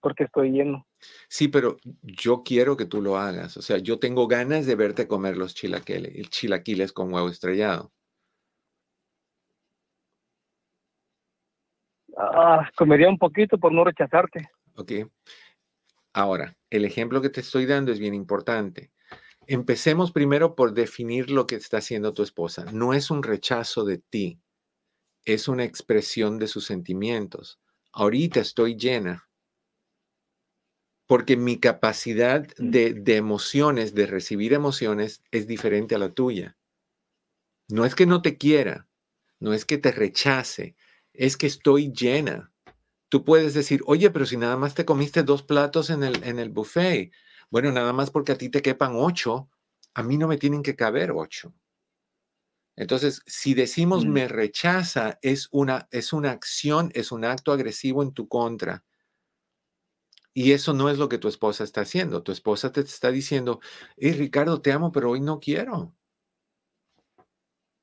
Porque estoy lleno. Sí, pero yo quiero que tú lo hagas. O sea, yo tengo ganas de verte comer los chilaquiles, chilaquiles con huevo estrellado. Ah, comería un poquito por no rechazarte. Ok. Ahora, el ejemplo que te estoy dando es bien importante. Empecemos primero por definir lo que está haciendo tu esposa. No es un rechazo de ti, es una expresión de sus sentimientos. Ahorita estoy llena porque mi capacidad mm. de, emociones, de recibir emociones, es diferente a la tuya. No es que no te quiera, no es que te rechace, es que estoy llena. Tú puedes decir, oye, pero si nada más te comiste dos platos en el, en el buffet, bueno, nada más porque a ti te quepan ocho, a mí no me tienen que caber ocho. Entonces, si decimos mm. me rechaza, es una, es una acción, es un acto agresivo en tu contra. Y eso no es lo que tu esposa está haciendo. Tu esposa te está diciendo, hey, Ricardo, te amo, pero hoy no quiero.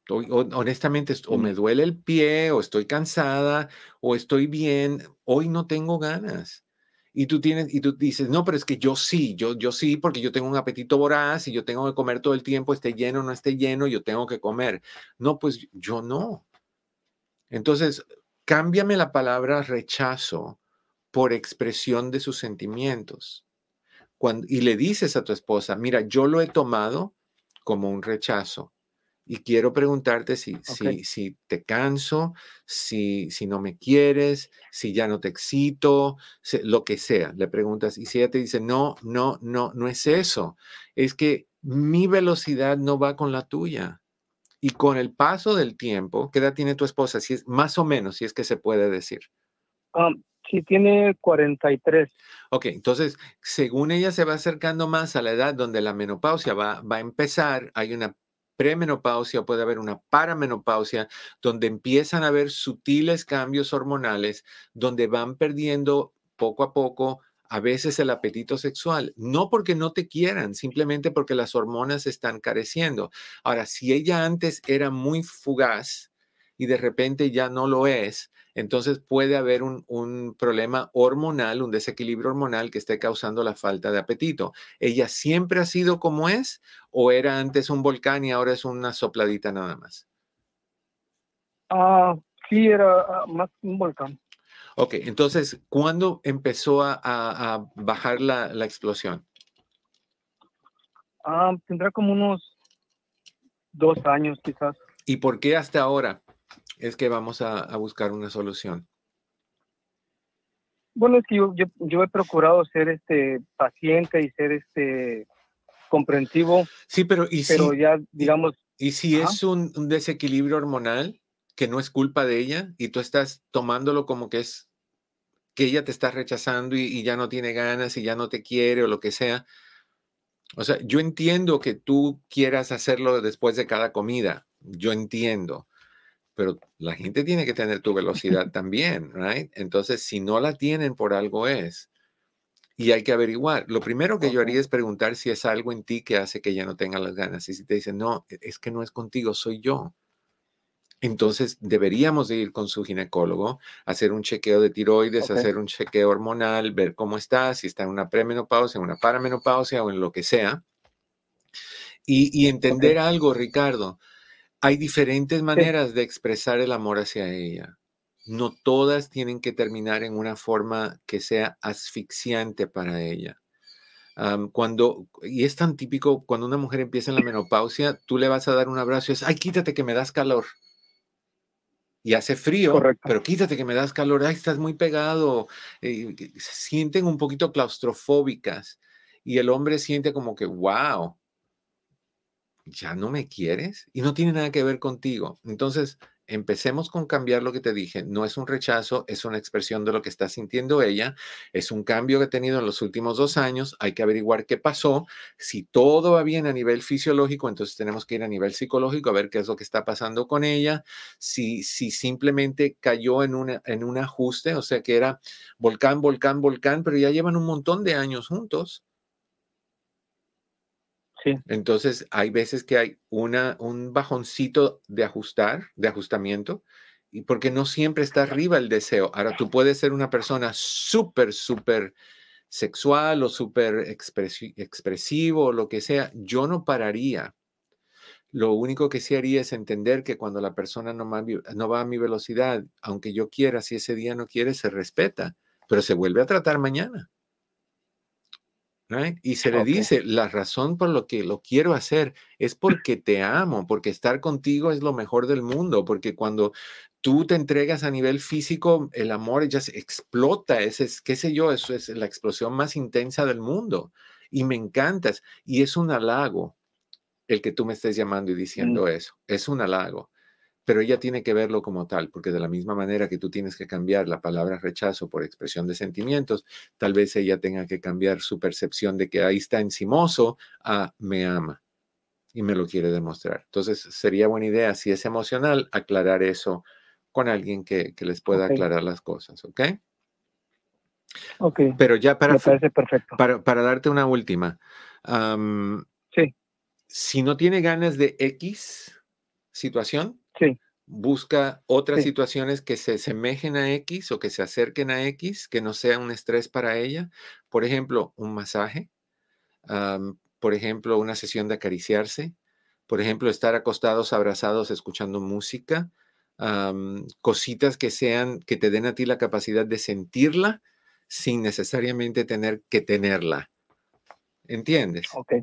honestamente, o me duele el pie, o estoy cansada, o estoy bien, hoy no tengo ganas. Y tú tienes, y tú dices, no, pero es que yo sí, yo, yo sí, porque yo tengo un apetito voraz y yo tengo que comer todo el tiempo, esté lleno o no esté lleno, yo tengo que comer. No, pues yo no. Entonces, cámbiame la palabra rechazo por expresión de sus sentimientos. Cuando, y le dices a tu esposa, mira, yo lo he tomado como un rechazo y quiero preguntarte si, si, si te canso, si, si no me quieres, si ya no te excito, lo que sea. Le preguntas y si ella te dice, no, no, no, no es eso. Es que mi velocidad no va con la tuya. Y con el paso del tiempo, ¿qué edad tiene tu esposa? Si es más o menos, si es que se puede decir. Um, sí, tiene 43. Ok, entonces, según ella se va acercando más a la edad donde la menopausia va, va a empezar, hay una premenopausia, puede haber una paramenopausia, donde empiezan a haber sutiles cambios hormonales, donde van perdiendo poco a poco a veces el apetito sexual, no porque no te quieran, simplemente porque las hormonas están careciendo. Ahora, si ella antes era muy fugaz y de repente ya no lo es, entonces puede haber un, problema hormonal, un desequilibrio hormonal que esté causando la falta de apetito. ¿Ella siempre ha sido como es o era antes un volcán y ahora es una sopladita nada más? Ah, sí, era ah, más un volcán. Ok, entonces, ¿cuándo empezó a, bajar la, explosión? Ah, tendrá como unos dos años quizás. ¿Y por qué hasta ahora? Es que vamos a, buscar una solución? Bueno, es que yo, yo, he procurado ser este paciente y ser este comprensivo. Sí, pero y pero ya digamos. Y, si es un, desequilibrio hormonal que no es culpa de ella y tú estás tomándolo como que es que ella te está rechazando y, y ya no tiene ganas y ya no te quiere o lo que sea. O sea, yo entiendo que tú quieras hacerlo después de cada comida. Yo entiendo pero la gente tiene que tener tu velocidad [LAUGHS] también, right? Entonces, si no la tienen, por algo es. Y hay que averiguar. Lo primero que yo haría es preguntar si es algo en ti que hace que ella no tenga las ganas. Y si te dicen, no, e, es que no es contigo, soy yo. Entonces, deberíamos de ir con su ginecólogo, hacer un chequeo de tiroides, hacer un chequeo hormonal, ver cómo está, si está en una premenopausia, en una paramenopausia o en lo que sea. Y, entender algo, Ricardo hay diferentes maneras de expresar el amor hacia ella. No todas tienen que terminar en una forma que sea asfixiante para ella. cuando, y es tan típico, cuando una mujer empieza en la menopausia, tú le vas a dar un abrazo y es, ay, quítate que me das calor. Y hace frío, pero quítate que me das calor, ay, estás muy pegado. Eh, se sienten un poquito claustrofóbicas y el hombre siente como que, wow, ya no me quieres y no tiene nada que ver contigo. Entonces, empecemos con cambiar lo que te dije. No es un rechazo, es una expresión de lo que está sintiendo ella. Es un cambio que ha tenido en los últimos dos años. Hay que averiguar qué pasó. Si todo va bien a nivel fisiológico, entonces tenemos que ir a nivel psicológico a ver qué es lo que está pasando con ella. Si, si simplemente cayó en, una, en un ajuste, o sea que era volcán, volcán, volcán, pero ya llevan un montón de años juntos entonces, hay veces que hay una, un bajoncito de ajustar, de ajustamiento, y porque no siempre está arriba el deseo. Ahora, tú puedes ser una persona súper, súper sexual o súper expresivo o lo que sea. Yo no pararía. Lo único que sí haría es entender que cuando la persona no, no va a mi velocidad, aunque yo quiera, si ese día no quiere, se respeta, pero se vuelve a tratar mañana. Y se le dice, la razón por lo que lo quiero hacer es porque te amo, porque estar contigo es lo mejor del mundo, porque cuando tú te entregas a nivel físico, el amor ya se explota, ese es, qué sé yo, eso es la explosión más intensa del mundo. Y me encantas. Y es un halago el que tú me estés llamando y mm. diciendo eso. Es un halago pero ella tiene que verlo como tal, porque de la misma manera que tú tienes que cambiar la palabra rechazo por expresión de sentimientos, tal vez ella tenga que cambiar su percepción de que ahí está encimoso a me ama. y me lo quiere demostrar. Entonces, sería buena idea, si es emocional, aclarar eso con alguien que, les pueda aclarar las cosas, ¿ok? Ok. Pero ya para, perfecto. para, para darte una última. sí. Si no tiene ganas de X situación, sí. busca otras situaciones que se semejen a X o que se acerquen a X, que no sea un estrés para ella. Por ejemplo, un masaje. por ejemplo, una sesión de acariciarse. Por ejemplo, estar acostados, abrazados, escuchando música. cositas que sean, que te den a ti la capacidad de sentirla sin necesariamente tener que tenerla. ¿Entiendes? Ok.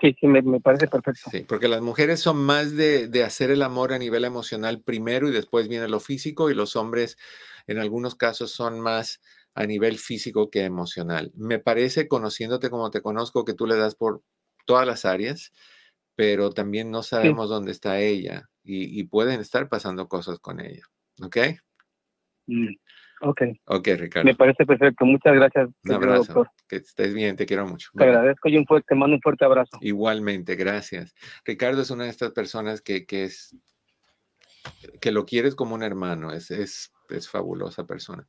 Sí, sí, me, parece perfecto. Sí, porque las mujeres son más de, de, hacer el amor a nivel emocional primero y después viene lo físico y los hombres en algunos casos son más a nivel físico que emocional. Me parece, conociéndote como te conozco, que tú le das por todas las áreas, pero también no sabemos dónde está ella y, pueden estar pasando cosas con ella. ¿Ok? Mm. Ok. Ok, Ricardo. Me parece perfecto. Muchas gracias. Un abrazo. Que estés bien, te quiero mucho. Te agradezco y un fuerte, te mando un fuerte abrazo. Igualmente, gracias. Ricardo es una de estas personas que, que es que lo quieres como un hermano, es, es, es fabulosa persona.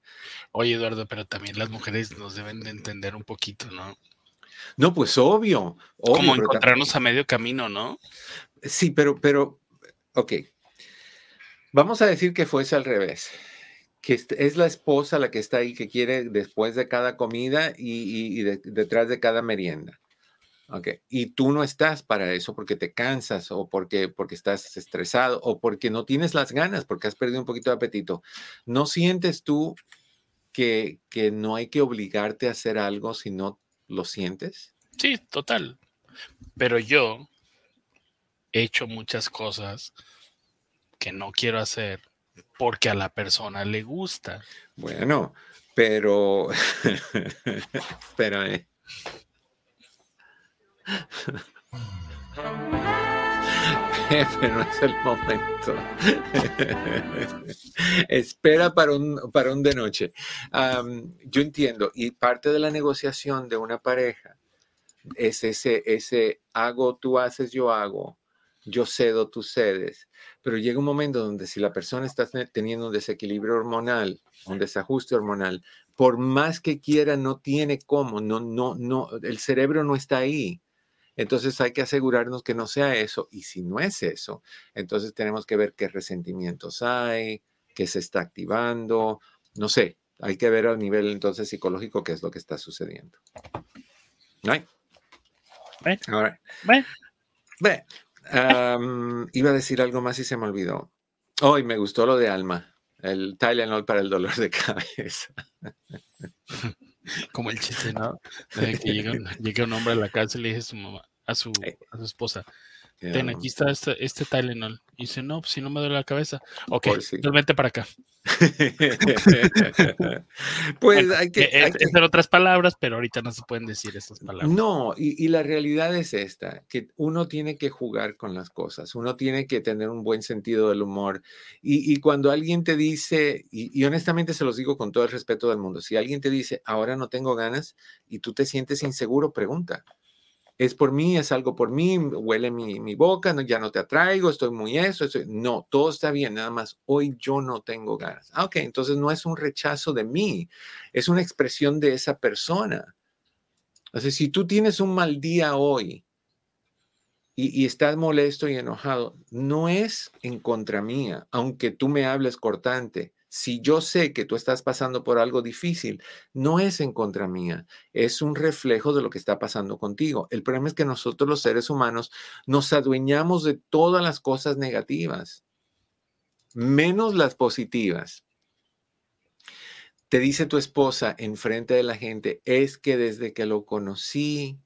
Oye, Eduardo, pero también las mujeres nos deben de entender un poquito, ¿no? No, pues obvio. como encontrarnos a medio camino, ¿no? Sí, pero, pero, ok. Vamos a decir que fuese al revés que es la esposa la que está ahí, que quiere después de cada comida y, detrás de cada merienda. Okay. Y tú no estás para eso porque te cansas o porque, porque estás estresado o porque no tienes las ganas, porque has perdido un poquito de apetito. ¿No sientes tú que, que no hay que obligarte a hacer algo si no lo sientes? Sí, total. Pero yo he hecho muchas cosas que no quiero hacer porque a la persona le gusta. Bueno, pero [LAUGHS] espérame. [LAUGHS] Pepe, no es el momento. [LAUGHS] Espera para un, para un de noche. yo entiendo, y parte de la negociación de una pareja es ese, ese hago, tú haces, yo hago, yo cedo, tú cedes. Pero llega un momento donde si la persona está teniendo un desequilibrio hormonal, un desajuste hormonal, por más que quiera, no tiene cómo, no, no, no, el cerebro no está ahí. Entonces hay que asegurarnos que no sea eso. Y si no es eso, entonces tenemos que ver qué resentimientos hay, qué se está activando. No sé, hay que ver a nivel entonces psicológico qué es lo que está sucediendo. ¿No Ahora. Bueno iba a decir algo más y se me olvidó. Hoy me gustó lo de Alma, el Tylenol para el dolor de [LAUGHS] cabeza. Como el chiste, ¿no? que llega, un hombre a la casa y le dice a su mamá, a su, a su esposa, Ten, aquí está este, este Tylenol. Y dice, no, pues, si no me duele la cabeza. Ok, sí. vente para acá. [LAUGHS] pues hay que, hay que... otras palabras, pero ahorita no se pueden decir esas palabras. No, y, la realidad es esta, que uno tiene que jugar con las cosas, uno tiene que tener un buen sentido del humor. Y, cuando alguien te dice, y, y honestamente se los digo con todo el respeto del mundo, si alguien te dice, ahora no tengo ganas, y tú te sientes inseguro, pregunta es por mí, es algo por mí, huele mi, boca, no, ya no te atraigo, estoy muy eso, no, todo está bien, nada más hoy yo no tengo ganas. Ah, ok, entonces no es un rechazo de mí, es una expresión de esa persona. O sea, si tú tienes un mal día hoy y, y estás molesto y enojado, no es en contra mía, aunque tú me hables cortante, si yo sé que tú estás pasando por algo difícil, no es en contra mía, es un reflejo de lo que está pasando contigo. El problema es que nosotros los seres humanos nos adueñamos de todas las cosas negativas, menos las positivas. Te dice tu esposa en frente de la gente, es que desde que lo conocí,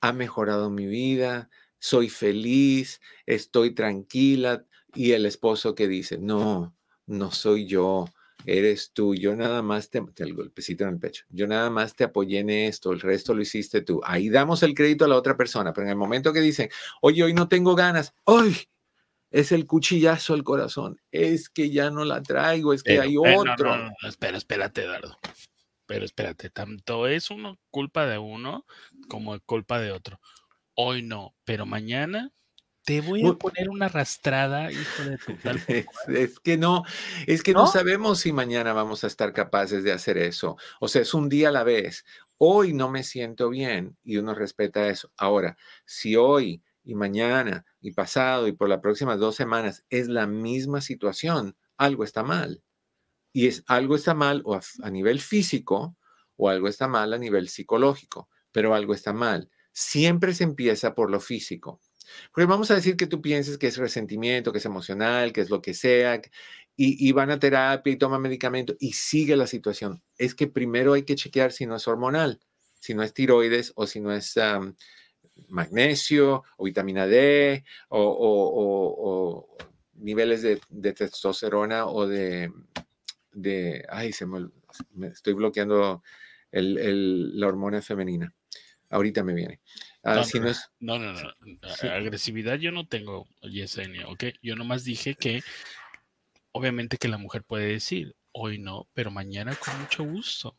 ha mejorado mi vida, soy feliz, estoy tranquila. Y el esposo que dice, no, no soy yo, eres tú, yo nada más te, el golpecito en el pecho, yo nada más te apoyé en esto, el resto lo hiciste tú. Ahí damos el crédito a la otra persona, pero en el momento que dicen, oye, hoy no tengo ganas, ¡ay! Es el cuchillazo al corazón, es que ya no la traigo, es que hay otro. No, no, espera, espérate, Eduardo. Pero espérate, tanto es uno culpa de uno como culpa de otro. hoy no, pero mañana te voy a poner una arrastrada, hijo de tu tal. [LAUGHS] Es, que no, es que ¿No? sabemos si mañana vamos a estar capaces de hacer eso. O sea, es un día a la vez. Hoy no me siento bien y uno respeta eso. Ahora, si hoy y mañana y pasado y por las próximas dos semanas es la misma situación, algo está mal. Y es algo está mal o a nivel físico o algo está mal a nivel psicológico, pero algo está mal. Siempre se empieza por lo físico. Porque vamos a decir que tú pienses que es resentimiento, que es emocional, que es lo que sea, y, van a terapia y toma medicamento y sigue la situación. Es que primero hay que chequear si no es hormonal, si no es tiroides o si no es magnesio o vitamina D o, niveles de, testosterona o de, de, ay, se me, estoy bloqueando la hormona femenina. Ahorita me viene. Ah, no, no, no, Agresividad yo no tengo, Yesenia, ¿ok? Yo nomás dije que, obviamente que la mujer puede decir, hoy no, pero mañana con mucho gusto.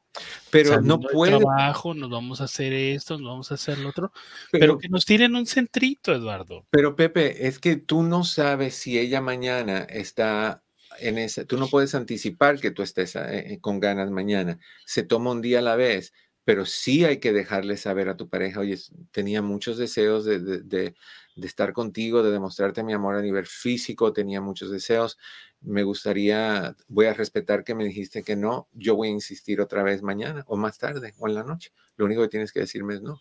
Pero no puede. trabajo, nos vamos a hacer esto, nos vamos a hacer lo otro, pero, que nos tiren un centrito, Eduardo. Pero Pepe, es que tú no sabes si ella mañana está en esa, tú no puedes anticipar que tú estés eh, con ganas mañana. Se toma un día a la vez pero sí hay que dejarle saber a tu pareja, oye, tenía muchos deseos de, estar contigo, de demostrarte mi amor a nivel físico, tenía muchos deseos, me gustaría, voy a respetar que me dijiste que no, yo voy a insistir otra vez mañana o más tarde o en la noche. Lo único que tienes que decirme es no.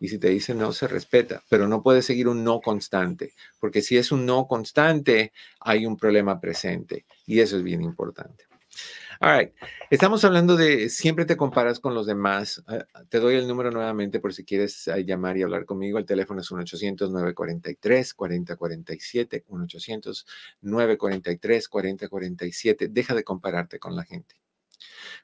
Y si te dice no, se respeta, pero no puede seguir un no constante, porque si es un no constante, hay un problema presente y eso es bien importante. All right. Estamos hablando de siempre te comparas con los demás. Ah, te doy el número nuevamente por si quieres ah, llamar y hablar conmigo. El teléfono es 1-800-943-4047. 1-800-943-4047. Deja de compararte con la gente.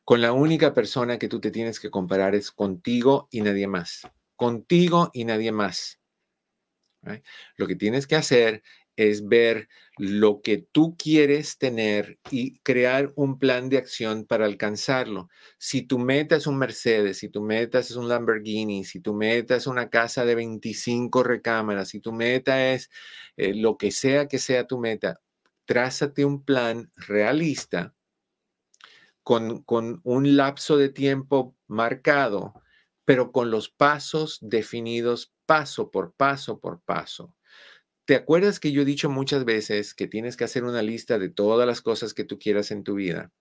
Con la única persona que tú te tienes que comparar es contigo y nadie más. Contigo y nadie más. Lo que tienes que hacer es ver lo que tú quieres tener y crear un plan de acción para alcanzarlo. Si tu meta es un Mercedes, si tu meta es un Lamborghini, si tu meta es una casa de 25 recámaras, si tu meta es eh, lo que sea que sea tu meta, trázate un plan realista con, con un lapso de tiempo marcado, pero con los pasos definidos paso por paso por paso. ¿Te acuerdas que yo he dicho muchas veces que tienes que hacer una lista de todas las cosas que tú quieras en tu vida?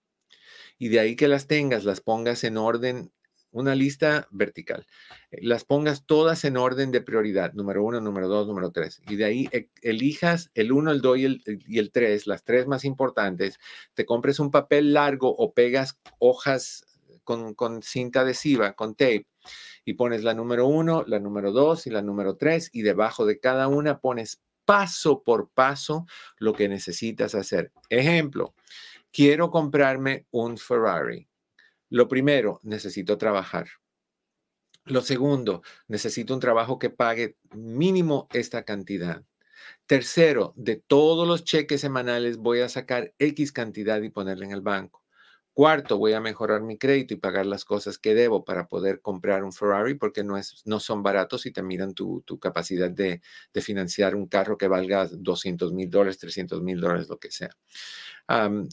Y de ahí que las tengas, las pongas en orden, una lista vertical, eh, las pongas todas en orden de prioridad, número uno, número dos, número tres. Y de ahí e, elijas el uno, el dos y el, tres, las tres más importantes, te compres un papel largo o pegas hojas con cinta adhesiva, con tape, y pones la número uno, la número dos y la número tres, y debajo de cada una pones paso por paso lo que necesitas hacer. Ejemplo, quiero comprarme un Ferrari. Lo primero, necesito trabajar. Lo segundo, necesito un trabajo que pague mínimo esta cantidad. Tercero, de todos los cheques semanales voy a sacar X cantidad y ponerla en el banco. Cuarto, voy a mejorar mi crédito y pagar las cosas que debo para poder comprar un Ferrari porque no, es, no son baratos y te miran tu, capacidad de, financiar un carro que valga 200 mil dólares, 300 mil dólares, lo que sea.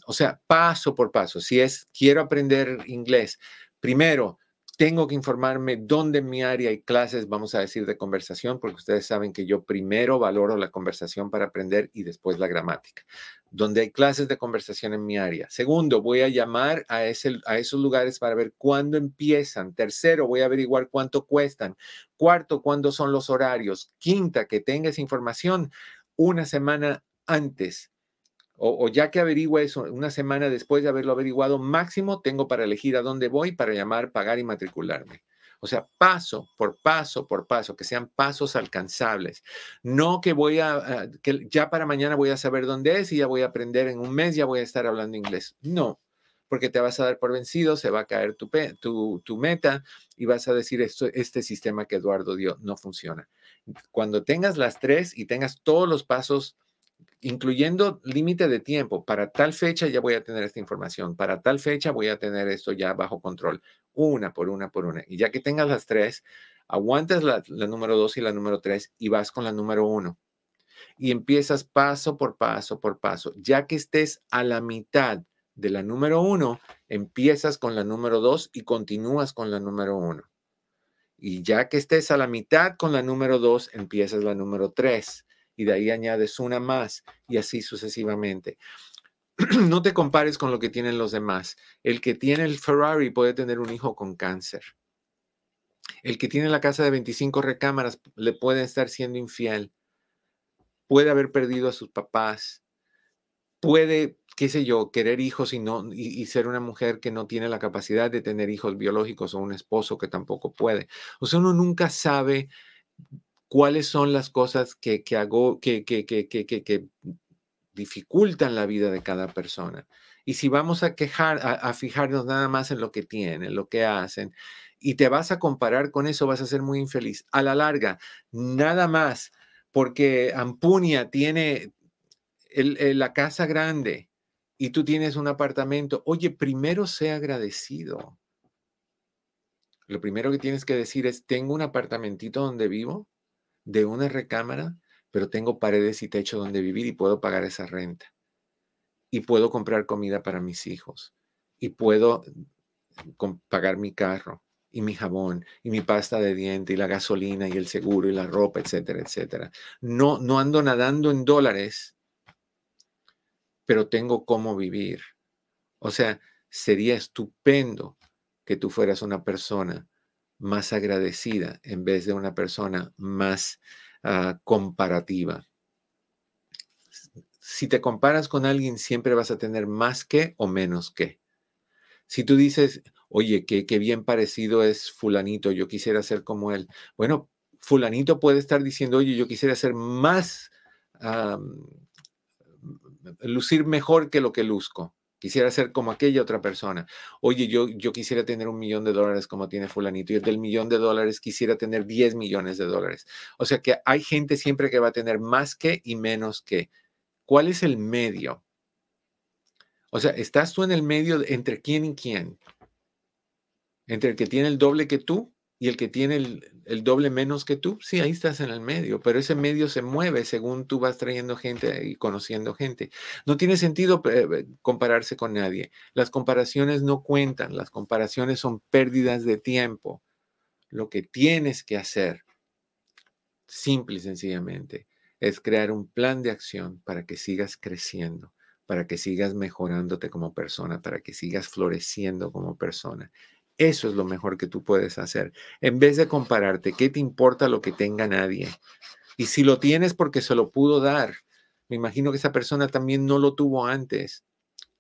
o sea, paso por paso. Si es, quiero aprender inglés, primero, tengo que informarme dónde en mi área hay clases, vamos a decir, de conversación, porque ustedes saben que yo primero valoro la conversación para aprender y después la gramática donde hay clases de conversación en mi área. Segundo, voy a llamar a, ese, a esos lugares para ver cuándo empiezan. Tercero, voy a averiguar cuánto cuestan. Cuarto, cuándo son los horarios. Quinta, que tenga esa información una semana antes. O, ya que averigüe eso, una semana después de haberlo averiguado, máximo tengo para elegir a dónde voy para llamar, pagar y matricularme. O sea, paso por paso por paso, que sean pasos alcanzables. No que voy a, que ya para mañana voy a saber dónde es y ya voy a aprender en un mes, ya voy a estar hablando inglés. No, porque te vas a dar por vencido, se va a caer tu, tu, tu meta y vas a decir, esto, este sistema que Eduardo dio no funciona. Cuando tengas las tres y tengas todos los pasos incluyendo límite de tiempo. Para tal fecha ya voy a tener esta información. Para tal fecha voy a tener esto ya bajo control una por una por una. Y ya que tengas las tres, Aguantas la, número dos y la número tres y vas con la número uno. Y empiezas paso por paso por paso. Ya que estés a la mitad de la número uno, empiezas con la número dos y continúas con la número uno. Y ya que estés a la mitad con la número dos, empiezas la número tres y de ahí añades una más y así sucesivamente. [CLEARS THROAT] no te compares con lo que tienen los demás. El que tiene el Ferrari puede tener un hijo con cáncer. El que tiene la casa de 25 recámaras le puede estar siendo infiel. Puede haber perdido a sus papás. Puede, qué sé yo, querer hijos y, no, y, ser una mujer que no tiene la capacidad de tener hijos biológicos o un esposo que tampoco puede. O sea, uno nunca sabe cuáles son las cosas que, que hago, que, que, que, dificultan la vida de cada persona. Y si vamos a quejar, a, fijarnos nada más en lo que tienen, lo que hacen, y te vas a comparar con eso, vas a ser muy infeliz. A la larga, nada más porque Ampunia tiene la casa grande y tú tienes un apartamento. Oye, primero sea agradecido. Lo primero que tienes que decir es, tengo un apartamentito donde vivo, de una recámara, pero tengo paredes y techo donde vivir y puedo pagar esa renta. Y puedo comprar comida para mis hijos. Y puedo mm, pagar mi carro y mi jabón y mi pasta de diente y la gasolina y el seguro y la ropa, etcétera, etcétera. No, no ando nadando en dólares, pero tengo cómo vivir. O sea, sería estupendo que tú fueras una persona más agradecida en vez de una persona más Ah, comparativa. Si te comparas con alguien, siempre vas a tener más que o menos que. Si tú dices, oye, qué, bien parecido es fulanito, yo quisiera ser como él. Bueno, fulanito puede estar diciendo, oye, yo quisiera ser más, lucir mejor que lo que luzco. Quisiera ser como aquella otra persona. Oye, yo, yo quisiera tener un millón de dólares como tiene fulanito y el del millón de dólares quisiera tener 10 millones de dólares. O sea que hay gente siempre que va a tener más que y menos que. ¿Cuál es el medio? O sea, ¿estás tú en el medio entre quién y quién? ¿Entre el que tiene el doble que tú y el que tiene el, doble menos que tú, sí, ahí estás en el medio, pero ese medio se mueve según tú vas trayendo gente y conociendo gente. No tiene sentido eh, compararse con nadie. Las comparaciones no cuentan, las comparaciones son pérdidas de tiempo. Lo que tienes que hacer, simple y sencillamente, es crear un plan de acción para que sigas creciendo, para que sigas mejorándote como persona, para que sigas floreciendo como persona. Eso es lo mejor que tú puedes hacer. En vez de compararte, ¿qué te importa lo que tenga nadie? Y si lo tienes porque se lo pudo dar, me imagino que esa persona también no lo tuvo antes.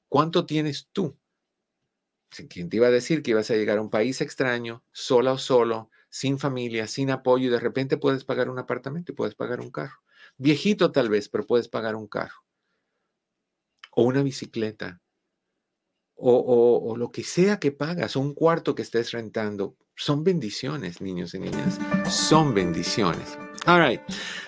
¿Cuánto tienes tú? ¿Quién te iba a decir que ibas a llegar a un país extraño, sola o solo, sin familia, sin apoyo, y de repente puedes pagar un apartamento y puedes pagar un carro? Viejito tal vez, pero puedes pagar un carro. O una bicicleta, o, lo que sea que pagas, un cuarto que estés rentando, son bendiciones, niños y niñas. Son bendiciones. All right.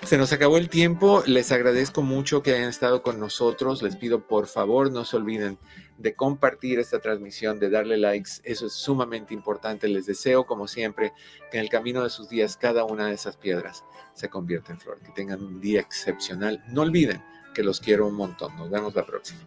Se nos acabó el tiempo. Les agradezco mucho que hayan estado con nosotros. Les pido por favor no se olviden de compartir esta transmisión, de darle likes. Eso es sumamente importante. Les deseo, como siempre, que en el camino de sus días cada una de esas piedras se convierta en flor. Que tengan un día excepcional. No olviden que los quiero un montón. Nos vemos la próxima.